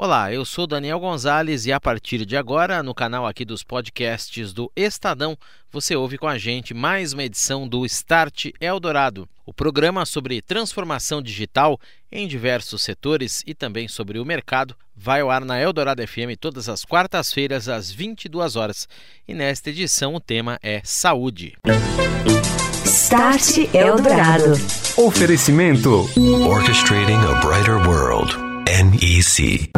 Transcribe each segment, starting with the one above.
Olá, eu sou Daniel Gonzalez e a partir de agora, no canal aqui dos podcasts do Estadão, você ouve com a gente mais uma edição do Start Eldorado, o programa sobre transformação digital em diversos setores e também sobre o mercado. Vai ao ar na Eldorado FM todas as quartas-feiras às 22 horas. E nesta edição o tema é saúde. Start Eldorado. Oferecimento Orchestrating a Brighter World. NEC.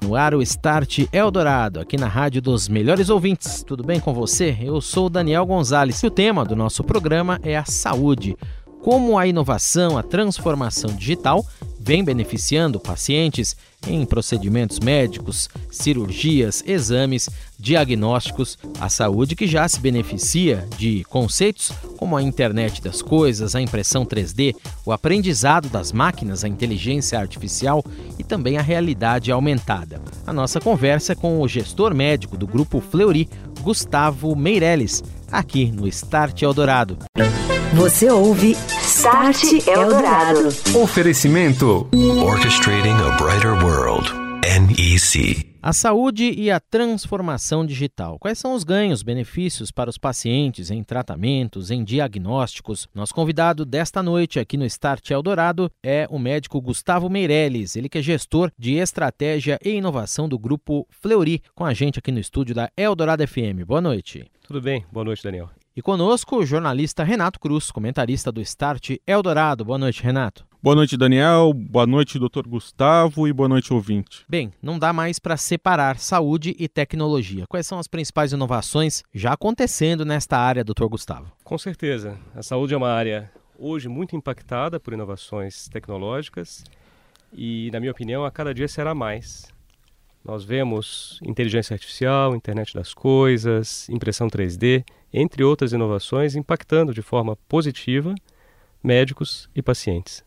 No ar o Start Eldorado, aqui na Rádio dos Melhores Ouvintes. Tudo bem com você? Eu sou Daniel Gonzalez e o tema do nosso programa é a saúde. Como a inovação, a transformação digital vem beneficiando pacientes em procedimentos médicos, cirurgias, exames, diagnósticos, a saúde que já se beneficia de conceitos como a internet das coisas, a impressão 3D, o aprendizado das máquinas, a inteligência artificial e também a realidade aumentada. A nossa conversa é com o gestor médico do grupo Fleury, Gustavo Meirelles, aqui no Start Eldorado. Você ouve Start Eldorado. Oferecimento Orchestrating a Brighter World. NEC. A saúde e a transformação digital. Quais são os ganhos, benefícios para os pacientes em tratamentos, em diagnósticos? Nosso convidado desta noite aqui no Start Eldorado é o médico Gustavo Meirelles, ele que é gestor de estratégia e inovação do grupo Fleury, com a gente aqui no estúdio da Eldorado FM. Boa noite. Tudo bem? Boa noite, Daniel. E conosco o jornalista Renato Cruz, comentarista do Start Eldorado. Boa noite, Renato. Boa noite, Daniel. Boa noite, doutor Gustavo. E boa noite, ouvinte. Bem, não dá mais para separar saúde e tecnologia. Quais são as principais inovações já acontecendo nesta área, doutor Gustavo? Com certeza. A saúde é uma área hoje muito impactada por inovações tecnológicas e, na minha opinião, a cada dia será mais. Nós vemos inteligência artificial, internet das coisas, impressão 3D, entre outras inovações, impactando de forma positiva médicos e pacientes.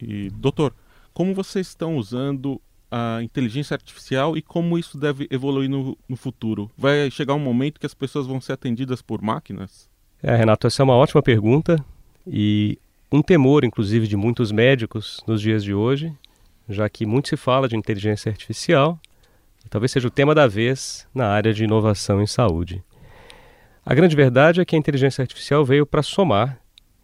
E, doutor, como vocês estão usando a inteligência artificial e como isso deve evoluir no, no futuro? Vai chegar um momento que as pessoas vão ser atendidas por máquinas? É, Renato, essa é uma ótima pergunta e um temor, inclusive, de muitos médicos nos dias de hoje, já que muito se fala de inteligência artificial, talvez seja o tema da vez na área de inovação em saúde. A grande verdade é que a inteligência artificial veio para somar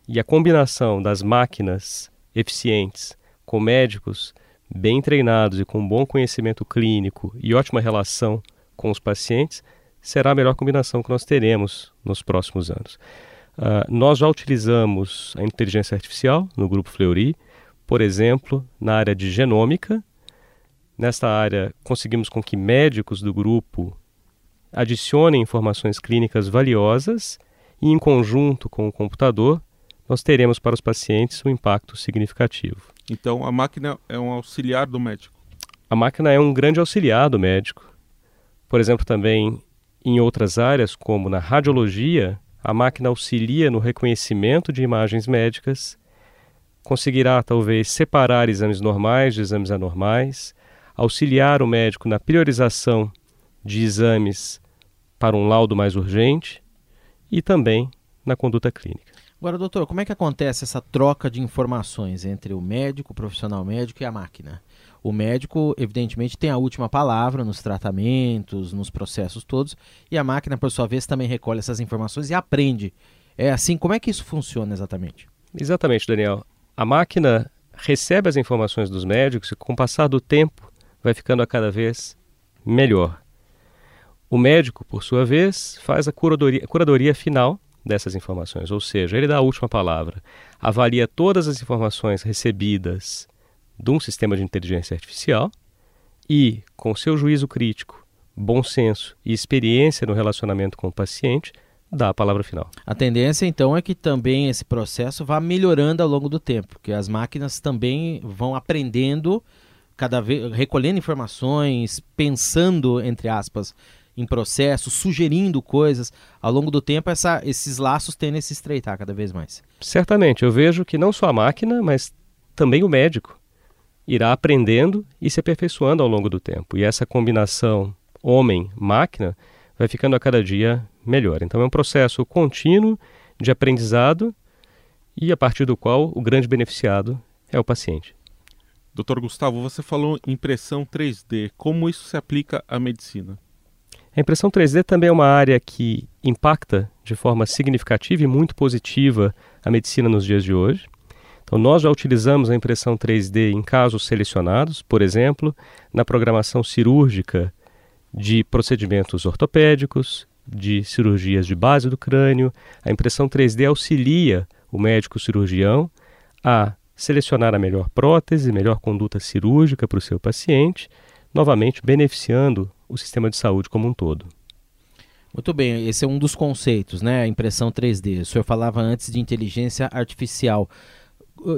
e a combinação das máquinas eficientes com médicos bem treinados e com bom conhecimento clínico e ótima relação com os pacientes será a melhor combinação que nós teremos nos próximos anos. Uh, nós já utilizamos a inteligência artificial no grupo Fleury, por exemplo, na área de genômica. Nesta área, conseguimos com que médicos do grupo adicionem informações clínicas valiosas e, em conjunto com o computador, nós teremos para os pacientes um impacto significativo. Então, a máquina é um auxiliar do médico? A máquina é um grande auxiliar do médico. Por exemplo, também em outras áreas, como na radiologia, a máquina auxilia no reconhecimento de imagens médicas, conseguirá talvez separar exames normais de exames anormais, auxiliar o médico na priorização de exames para um laudo mais urgente e também na conduta clínica. Agora, doutor, como é que acontece essa troca de informações entre o médico, o profissional médico e a máquina? O médico, evidentemente, tem a última palavra nos tratamentos, nos processos todos, e a máquina, por sua vez, também recolhe essas informações e aprende. É assim, como é que isso funciona exatamente? Exatamente, Daniel. A máquina recebe as informações dos médicos e, com o passar do tempo, vai ficando a cada vez melhor. O médico, por sua vez, faz a curadoria, curadoria final dessas informações, ou seja, ele dá a última palavra, avalia todas as informações recebidas de um sistema de inteligência artificial e, com seu juízo crítico, bom senso e experiência no relacionamento com o paciente, dá a palavra final. A tendência então é que também esse processo vá melhorando ao longo do tempo, que as máquinas também vão aprendendo cada vez recolhendo informações, pensando entre aspas em processo, sugerindo coisas. Ao longo do tempo, essa, esses laços tendem a se estreitar cada vez mais. Certamente, eu vejo que não só a máquina, mas também o médico irá aprendendo e se aperfeiçoando ao longo do tempo. E essa combinação homem-máquina vai ficando a cada dia melhor. Então é um processo contínuo de aprendizado e a partir do qual o grande beneficiado é o paciente. Doutor Gustavo, você falou em impressão 3D. Como isso se aplica à medicina? A impressão 3D também é uma área que impacta de forma significativa e muito positiva a medicina nos dias de hoje. Então, nós já utilizamos a impressão 3D em casos selecionados, por exemplo, na programação cirúrgica de procedimentos ortopédicos, de cirurgias de base do crânio. A impressão 3D auxilia o médico cirurgião a selecionar a melhor prótese, melhor conduta cirúrgica para o seu paciente, novamente beneficiando o sistema de saúde como um todo. Muito bem, esse é um dos conceitos, né? A impressão 3D. O senhor falava antes de inteligência artificial.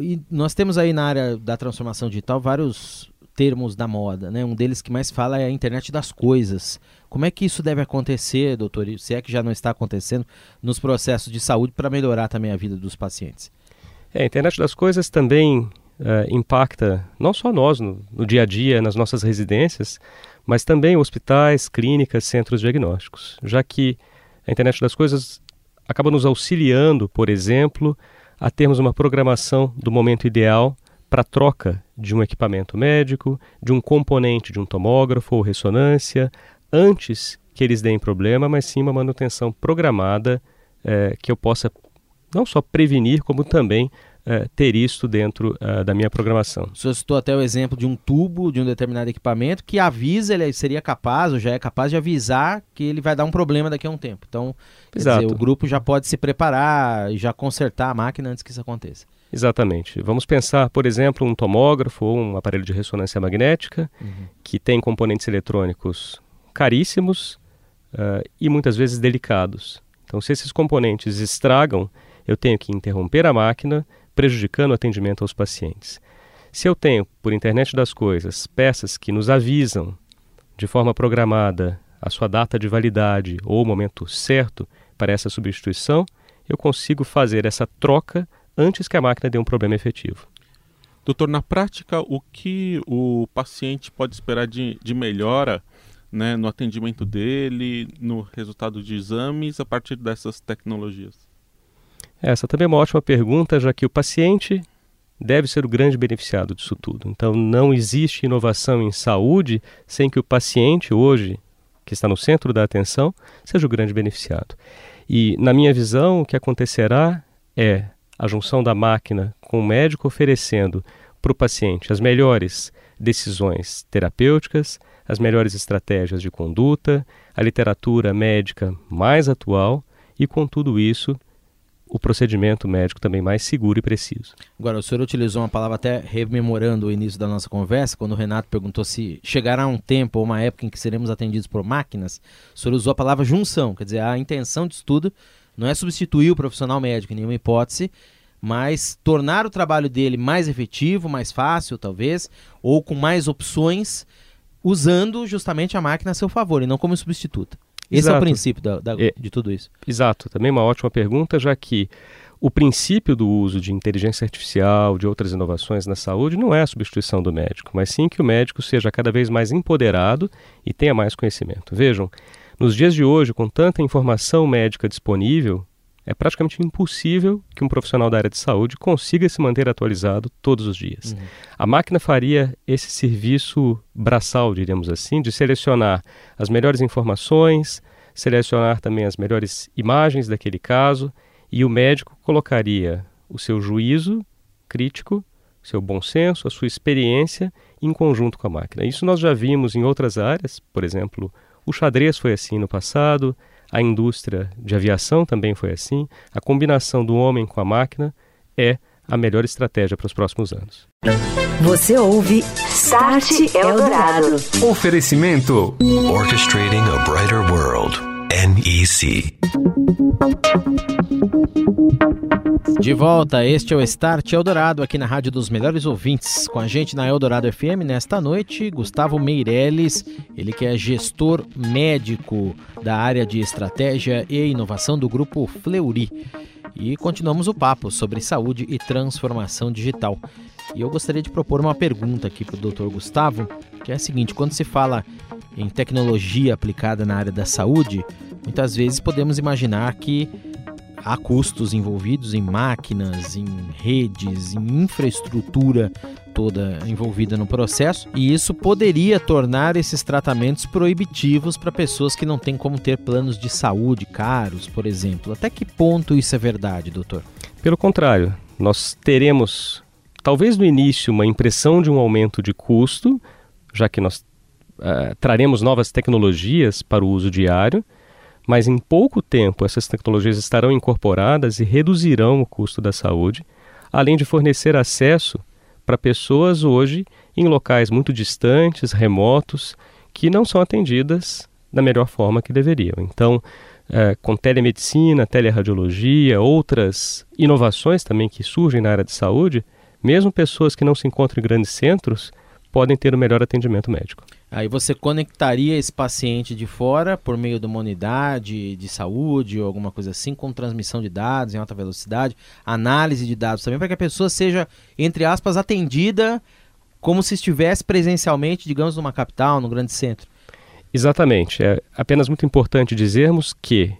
E nós temos aí na área da transformação digital vários termos da moda, né? Um deles que mais fala é a internet das coisas. Como é que isso deve acontecer, doutor? Se é que já não está acontecendo nos processos de saúde para melhorar também a vida dos pacientes? É, a internet das coisas também uh, impacta não só nós no, no, dia a dia, nas nossas residências, mas também hospitais, clínicas, centros diagnósticos, já que a internet das coisas acaba nos auxiliando, por exemplo, a termos uma programação do momento ideal para troca de um equipamento médico, de um componente de um tomógrafo ou ressonância, antes que eles deem problema, mas sim uma manutenção programada é, que eu possa não só prevenir, como também é, ter isso dentro uh, da minha programação. O senhor citou até o exemplo de um tubo de um determinado equipamento que avisa, ele seria capaz, ou já é capaz de avisar que ele vai dar um problema daqui a um tempo. Então. Dizer, o grupo já pode se preparar e já consertar a máquina antes que isso aconteça. Exatamente. Vamos pensar, por exemplo, um tomógrafo ou um aparelho de ressonância magnética uhum. que tem componentes eletrônicos caríssimos uh, e muitas vezes delicados. Então, se esses componentes estragam, eu tenho que interromper a máquina, prejudicando o atendimento aos pacientes. Se eu tenho, por internet das coisas, peças que nos avisam de forma programada a sua data de validade ou o momento certo para essa substituição, eu consigo fazer essa troca antes que a máquina dê um problema efetivo. Doutor, na prática, o que o paciente pode esperar de, de melhora né, no atendimento dele, no resultado de exames, a partir dessas tecnologias? Essa também é uma ótima pergunta, já que o paciente deve ser o grande beneficiado disso tudo. Então, não existe inovação em saúde sem que o paciente, hoje, que está no centro da atenção, seja o grande beneficiado. E, na minha visão, o que acontecerá é a junção da máquina com o médico oferecendo para o paciente as melhores decisões terapêuticas, as melhores estratégias de conduta, a literatura médica mais atual e, com tudo isso, o procedimento médico também mais seguro e preciso. Agora, o senhor utilizou uma palavra até rememorando o início da nossa conversa, quando o Renato perguntou se chegará um tempo ou uma época em que seremos atendidos por máquinas, o senhor usou a palavra junção, quer dizer, a intenção de estudo não é substituir o profissional médico em nenhuma hipótese, mas tornar o trabalho dele mais efetivo, mais fácil, talvez, ou com mais opções, usando justamente a máquina a seu favor e não como substituta. Esse Exato. é o princípio da, da, é, de tudo isso. Exato, também uma ótima pergunta, já que o princípio do uso de inteligência artificial, de outras inovações na saúde, não é a substituição do médico, mas sim que o médico seja cada vez mais empoderado e tenha mais conhecimento. Vejam, nos dias de hoje, com tanta informação médica disponível, é praticamente impossível que um profissional da área de saúde consiga se manter atualizado todos os dias. Uhum. A máquina faria esse serviço braçal, diríamos assim, de selecionar as melhores informações, selecionar também as melhores imagens daquele caso, e o médico colocaria o seu juízo crítico, seu bom senso, a sua experiência em conjunto com a máquina. Isso nós já vimos em outras áreas, por exemplo, o xadrez foi assim no passado, a indústria de aviação também foi assim. A combinação do homem com a máquina é a melhor estratégia para os próximos anos. Você ouve Start Eldorado. Oferecimento Orchestrating a Brighter World. NEC. De volta, este é o Start Eldorado aqui na Rádio dos Melhores Ouvintes. Com a gente na Eldorado FM nesta noite, Gustavo Meirelles, ele que é gestor médico da área de estratégia e inovação do grupo Fleury. E continuamos o papo sobre saúde e transformação digital. E eu gostaria de propor uma pergunta aqui para o Dr. Gustavo, que é a seguinte: quando se fala em tecnologia aplicada na área da saúde, muitas vezes podemos imaginar que há custos envolvidos em máquinas, em redes, em infraestrutura toda envolvida no processo, e isso poderia tornar esses tratamentos proibitivos para pessoas que não têm como ter planos de saúde caros, por exemplo. Até que ponto isso é verdade, doutor? Pelo contrário, nós teremos, talvez no início, uma impressão de um aumento de custo, já que nós uh, traremos novas tecnologias para o uso diário, mas em pouco tempo essas tecnologias estarão incorporadas e reduzirão o custo da saúde, além de fornecer acesso para pessoas hoje em locais muito distantes, remotos, que não são atendidas da melhor forma que deveriam. Então, é, com telemedicina, teleradiologia, outras inovações também que surgem na área de saúde, mesmo pessoas que não se encontram em grandes centros podem ter o um melhor atendimento médico. Aí você conectaria esse paciente de fora por meio de uma unidade de saúde ou alguma coisa assim, com transmissão de dados em alta velocidade, análise de dados também, para que a pessoa seja, entre aspas, atendida como se estivesse presencialmente, digamos, numa capital, num grande centro. Exatamente. É apenas muito importante dizermos que,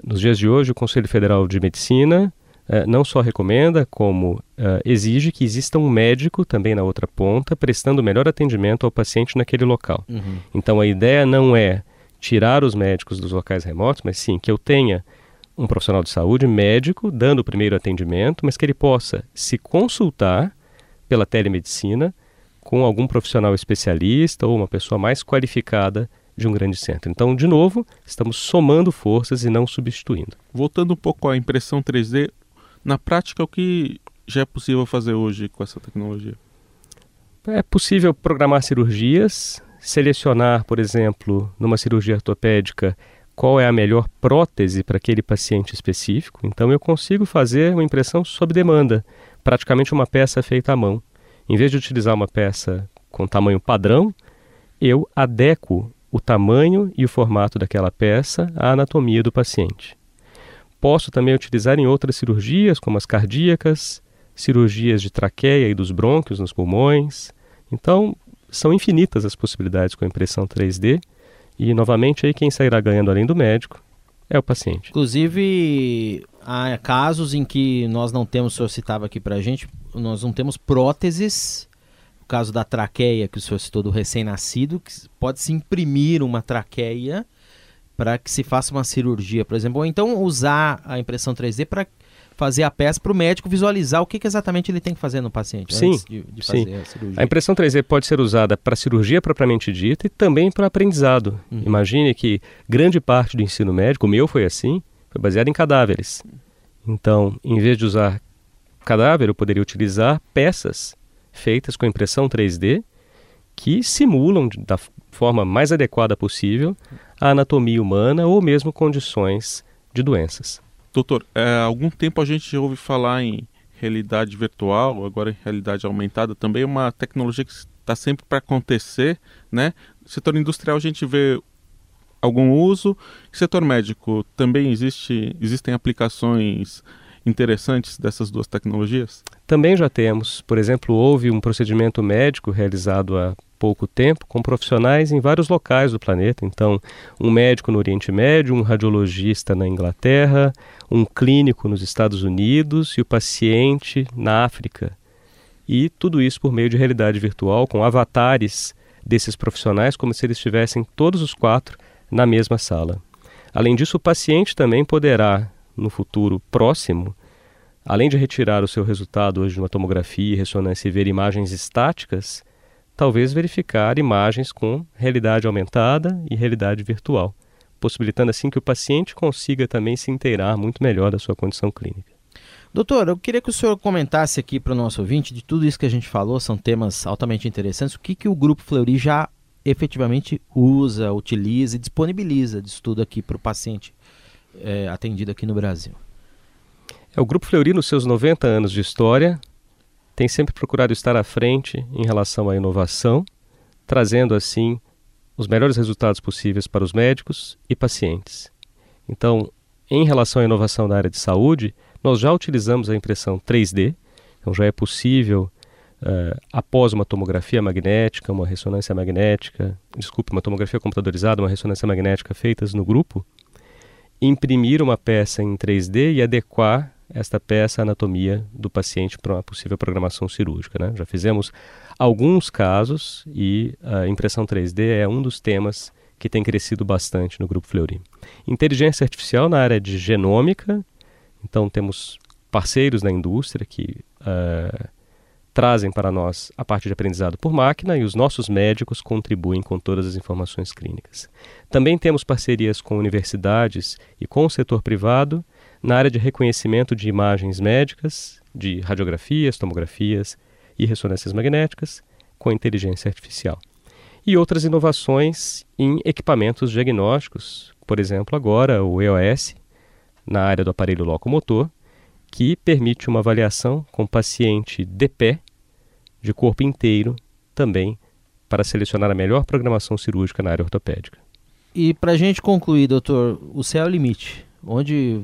nos dias de hoje, o Conselho Federal de Medicina eh, não só recomenda, como uh, exige que exista um médico também na outra ponta, prestando o melhor atendimento ao paciente naquele local. Uhum. Então a ideia não é tirar os médicos dos locais remotos, mas sim que eu tenha um profissional de saúde, médico, dando o primeiro atendimento, mas que ele possa se consultar pela telemedicina com algum profissional especialista ou uma pessoa mais qualificada de um grande centro. Então, de novo, estamos somando forças e não substituindo. Voltando um pouco à impressão 3D, na prática, o que já é possível fazer hoje com essa tecnologia? É possível programar cirurgias, selecionar, por exemplo, numa cirurgia ortopédica, qual é a melhor prótese para aquele paciente específico. Então, eu consigo fazer uma impressão sob demanda, praticamente uma peça feita à mão. Em vez de utilizar uma peça com tamanho padrão, eu adequo o tamanho e o formato daquela peça à anatomia do paciente. Posso também utilizar em outras cirurgias, como as cardíacas, cirurgias de traqueia e dos brônquios nos pulmões. Então, são infinitas as possibilidades com a impressão 3D. E, novamente, aí quem sairá ganhando além do médico é o paciente. Inclusive, há casos em que nós não temos, o senhor citava aqui para a gente, nós não temos próteses. O caso da traqueia, que o senhor citou do recém-nascido, que pode-se imprimir uma traqueia para que se faça uma cirurgia, por exemplo, ou então usar a impressão 3D para fazer a peça para o médico visualizar o que, que, exatamente ele tem que fazer no paciente sim, antes de, de sim. a A impressão 3D pode ser usada para cirurgia propriamente dita e também para aprendizado. Uhum. Imagine que grande parte do ensino médico, o meu foi assim, foi baseado em cadáveres. Então, em vez de usar cadáver, eu poderia utilizar peças feitas com impressão 3D que simulam da forma mais adequada possível a anatomia humana ou mesmo condições de doenças. Doutor, é, há algum tempo a gente ouve falar em realidade virtual, agora em realidade aumentada, também é uma tecnologia que está sempre para acontecer, né? No setor industrial a gente vê algum uso, no setor médico também existe, existem aplicações interessantes dessas duas tecnologias? Também já temos. Por exemplo, houve um procedimento médico realizado há pouco tempo com profissionais em vários locais do planeta. Então, um médico no Oriente Médio, um radiologista na Inglaterra, um clínico nos Estados Unidos e o paciente na África. E tudo isso por meio de realidade virtual, com avatares desses profissionais, como se eles estivessem todos os quatro na mesma sala. Além disso, o paciente também poderá, no futuro próximo, além de retirar o seu resultado hoje de uma tomografia, ressonância e ver imagens estáticas, talvez verificar imagens com realidade aumentada e realidade virtual, possibilitando assim que o paciente consiga também se inteirar muito melhor da sua condição clínica. Doutor, eu queria que o senhor comentasse aqui para o nosso ouvinte de tudo isso que a gente falou, são temas altamente interessantes, o que, que o Grupo Fleury já efetivamente usa, utiliza e disponibiliza de estudo aqui para o paciente é, atendido aqui no Brasil. É, o Grupo Fleury, nos seus 90 anos de história, tem sempre procurado estar à frente em relação à inovação, trazendo assim os melhores resultados possíveis para os médicos e pacientes. Então, em relação à inovação na área de saúde, nós já utilizamos a impressão 3D, então já é possível, uh, após uma tomografia magnética, uma ressonância magnética, desculpe, uma tomografia computadorizada, uma ressonância magnética feitas no grupo, imprimir uma peça em 3D e adequar esta peça à anatomia do paciente para uma possível programação cirúrgica. Né? Já fizemos alguns casos e a impressão 3D é um dos temas que tem crescido bastante no Grupo Fleury. Inteligência artificial na área de genômica, então temos parceiros na indústria que uh, trazem para nós a parte de aprendizado por máquina e os nossos médicos contribuem com todas as informações clínicas. Também temos parcerias com universidades e com o setor privado na área de reconhecimento de imagens médicas, de radiografias, tomografias e ressonâncias magnéticas com inteligência artificial. E outras inovações em equipamentos diagnósticos, por exemplo, agora o EOS, na área do aparelho locomotor, que permite uma avaliação com paciente de pé, de corpo inteiro, também para selecionar a melhor programação cirúrgica na área ortopédica. E para a gente concluir, doutor, o céu é o limite. Onde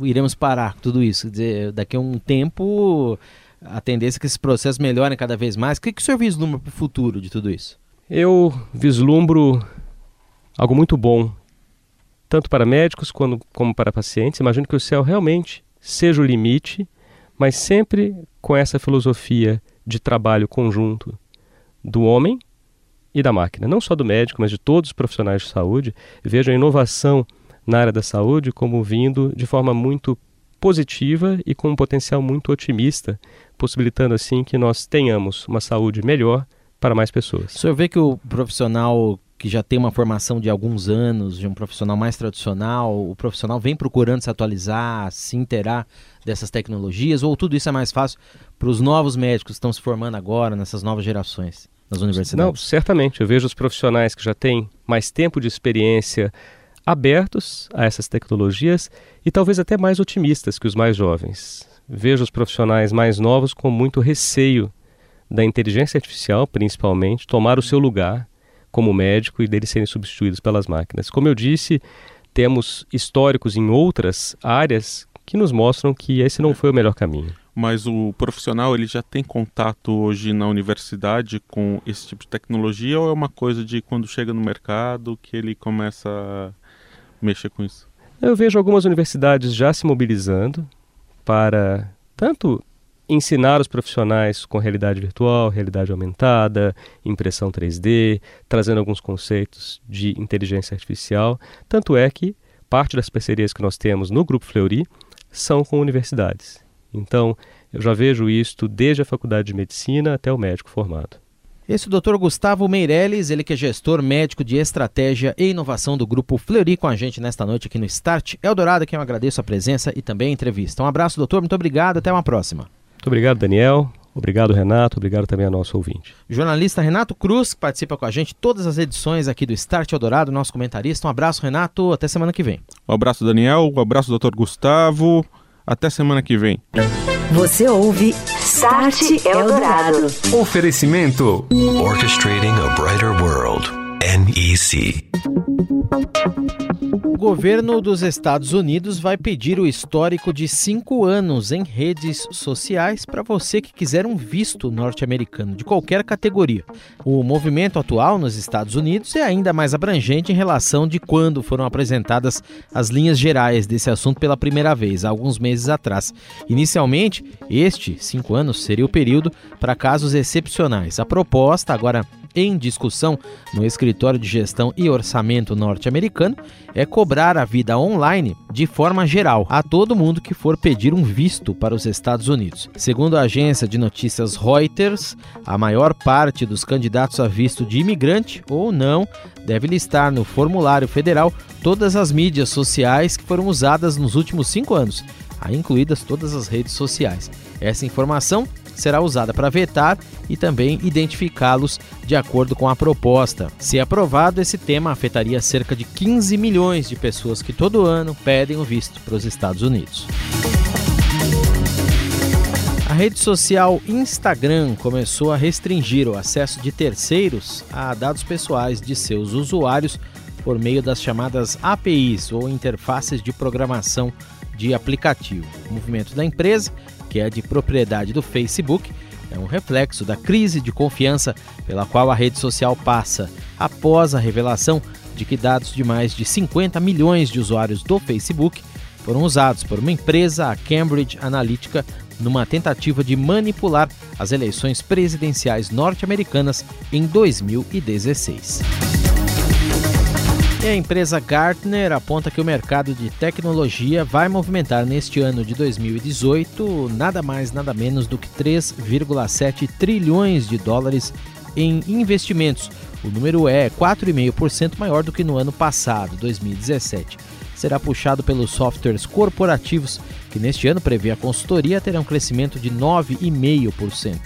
iremos parar com tudo isso? Quer dizer, daqui a um tempo, a tendência é que esses processos melhorem cada vez mais. O que, que o senhor vislumbra para o futuro de tudo isso? Eu vislumbro algo muito bom, tanto para médicos como, como para pacientes. Imagino que o céu realmente seja o limite, mas sempre com essa filosofia de trabalho conjunto do homem e da máquina, não só do médico, mas de todos os profissionais de saúde. Vejo a inovação na área da saúde como vindo de forma muito positiva e com um potencial muito otimista, possibilitando assim que nós tenhamos uma saúde melhor para mais pessoas. O senhor vê que o profissional que já tem uma formação de alguns anos, de um profissional mais tradicional, o profissional vem procurando se atualizar, se inteirar dessas tecnologias, ou tudo isso é mais fácil para os novos médicos que estão se formando agora, nessas novas gerações, nas universidades? Não, certamente. Eu vejo os profissionais que já têm mais tempo de experiência abertos a essas tecnologias e talvez até mais otimistas que os mais jovens. Vejo os profissionais mais novos com muito receio da inteligência artificial, principalmente, tomar o seu lugar como médico e deles serem substituídos pelas máquinas. Como eu disse, temos históricos em outras áreas que nos mostram que esse não foi o melhor caminho. Mas o profissional ele já tem contato hoje na universidade com esse tipo de tecnologia ou é uma coisa de quando chega no mercado que ele começa a mexer com isso? Eu vejo algumas universidades já se mobilizando para tanto ensinar os profissionais com realidade virtual, realidade aumentada, impressão 3D, trazendo alguns conceitos de inteligência artificial. Tanto é que parte das parcerias que nós temos no Grupo Fleury são com universidades. Então, eu já vejo isto desde a faculdade de medicina até o médico formado. Esse é o Dr. Gustavo Meirelles, ele que é gestor médico de estratégia e inovação do Grupo Fleury, com a gente nesta noite aqui no Start Eldorado, que eu agradeço a presença e também a entrevista. Um abraço, doutor, muito obrigado, até uma próxima. Muito obrigado, Daniel. Obrigado, Renato. Obrigado também ao nosso ouvinte. Jornalista Renato Cruz, que participa com a gente todas as edições aqui do Start Eldorado, nosso comentarista. Um abraço, Renato. Até semana que vem. Um abraço, Daniel. Um abraço, doutor Gustavo. Até semana que vem. Você ouve Start Eldorado. Oferecimento. Orchestrating a Brighter World. NEC. O governo dos Estados Unidos vai pedir o histórico de cinco anos em redes sociais para você que quiser um visto norte-americano de qualquer categoria. O movimento atual nos Estados Unidos é ainda mais abrangente em relação de quando foram apresentadas as linhas gerais desse assunto pela primeira vez, há alguns meses atrás. Inicialmente, este, cinco anos, seria o período para casos excepcionais. A proposta, agora em discussão no Escritório de Gestão e Orçamento norte-americano é cobrar a vida online de forma geral a todo mundo que for pedir um visto para os Estados Unidos. Segundo a agência de notícias Reuters, a maior parte dos candidatos a visto de imigrante ou não deve listar no formulário federal todas as mídias sociais que foram usadas nos últimos cinco anos, incluídas todas as redes sociais. Essa informação será usada para vetar e também identificá-los de acordo com a proposta. Se aprovado, esse tema afetaria cerca de 15 milhões de pessoas que todo ano pedem o visto para os Estados Unidos. A rede social Instagram começou a restringir o acesso de terceiros a dados pessoais de seus usuários por meio das chamadas APIs ou interfaces de programação de aplicativo. O movimento da empresa que é de propriedade do Facebook, é um reflexo da crise de confiança pela qual a rede social passa após a revelação de que dados de mais de 50 milhões de usuários do Facebook foram usados por uma empresa, a Cambridge Analytica, numa tentativa de manipular as eleições presidenciais norte-americanas em 2016. E a empresa Gartner aponta que o mercado de tecnologia vai movimentar neste ano de 2018 nada mais nada menos do que 3,7 trilhões de dólares em investimentos. O número é 4,5% maior do que no ano passado, 2017. Será puxado pelos softwares corporativos, que neste ano prevê a consultoria terá um crescimento de 9,5%.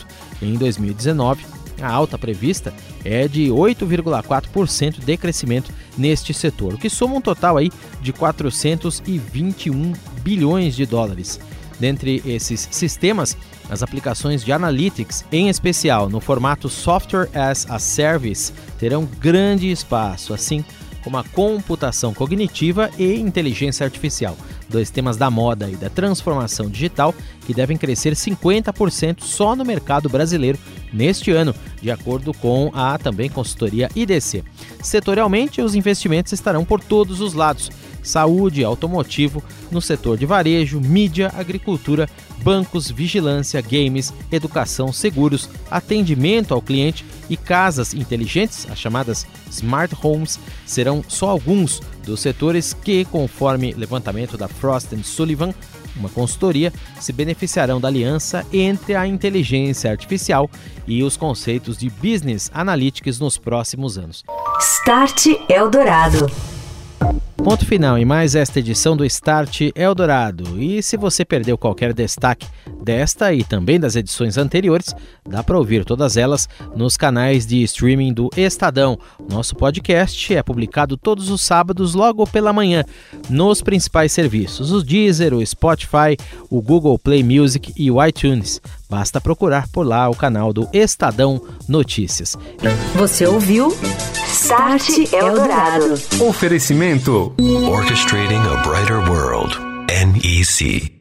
Em 2019, a alta prevista é de 8,4% de crescimento neste setor, o que soma um total aí de 421 bilhões de dólares. Dentre esses sistemas, as aplicações de Analytics, em especial no formato Software as a Service, terão grande espaço, assim como a computação cognitiva e inteligência artificial, dois temas da moda e da transformação digital que devem crescer 50% só no mercado brasileiro neste ano, de acordo com a também consultoria IDC. Setorialmente, os investimentos estarão por todos os lados saúde, automotivo, no setor de varejo, mídia, agricultura, bancos, vigilância, games, educação, seguros, atendimento ao cliente e casas inteligentes, as chamadas smart homes, serão só alguns dos setores que, conforme levantamento da Frost Sullivan, uma consultoria, se beneficiarão da aliança entre a inteligência artificial e os conceitos de business analytics nos próximos anos. Start Eldorado. Ponto final em mais esta edição do Start Eldorado. E se você perdeu qualquer destaque desta e também das edições anteriores, dá para ouvir todas elas nos canais de streaming do Estadão. Nosso podcast é publicado todos os sábados logo pela manhã nos principais serviços: o Deezer, o Spotify, o Google Play Music e o iTunes. Basta procurar por lá o canal do Estadão Notícias. Você ouviu? Start Eldorado. Oferecimento Orchestrating a Brighter World. NEC.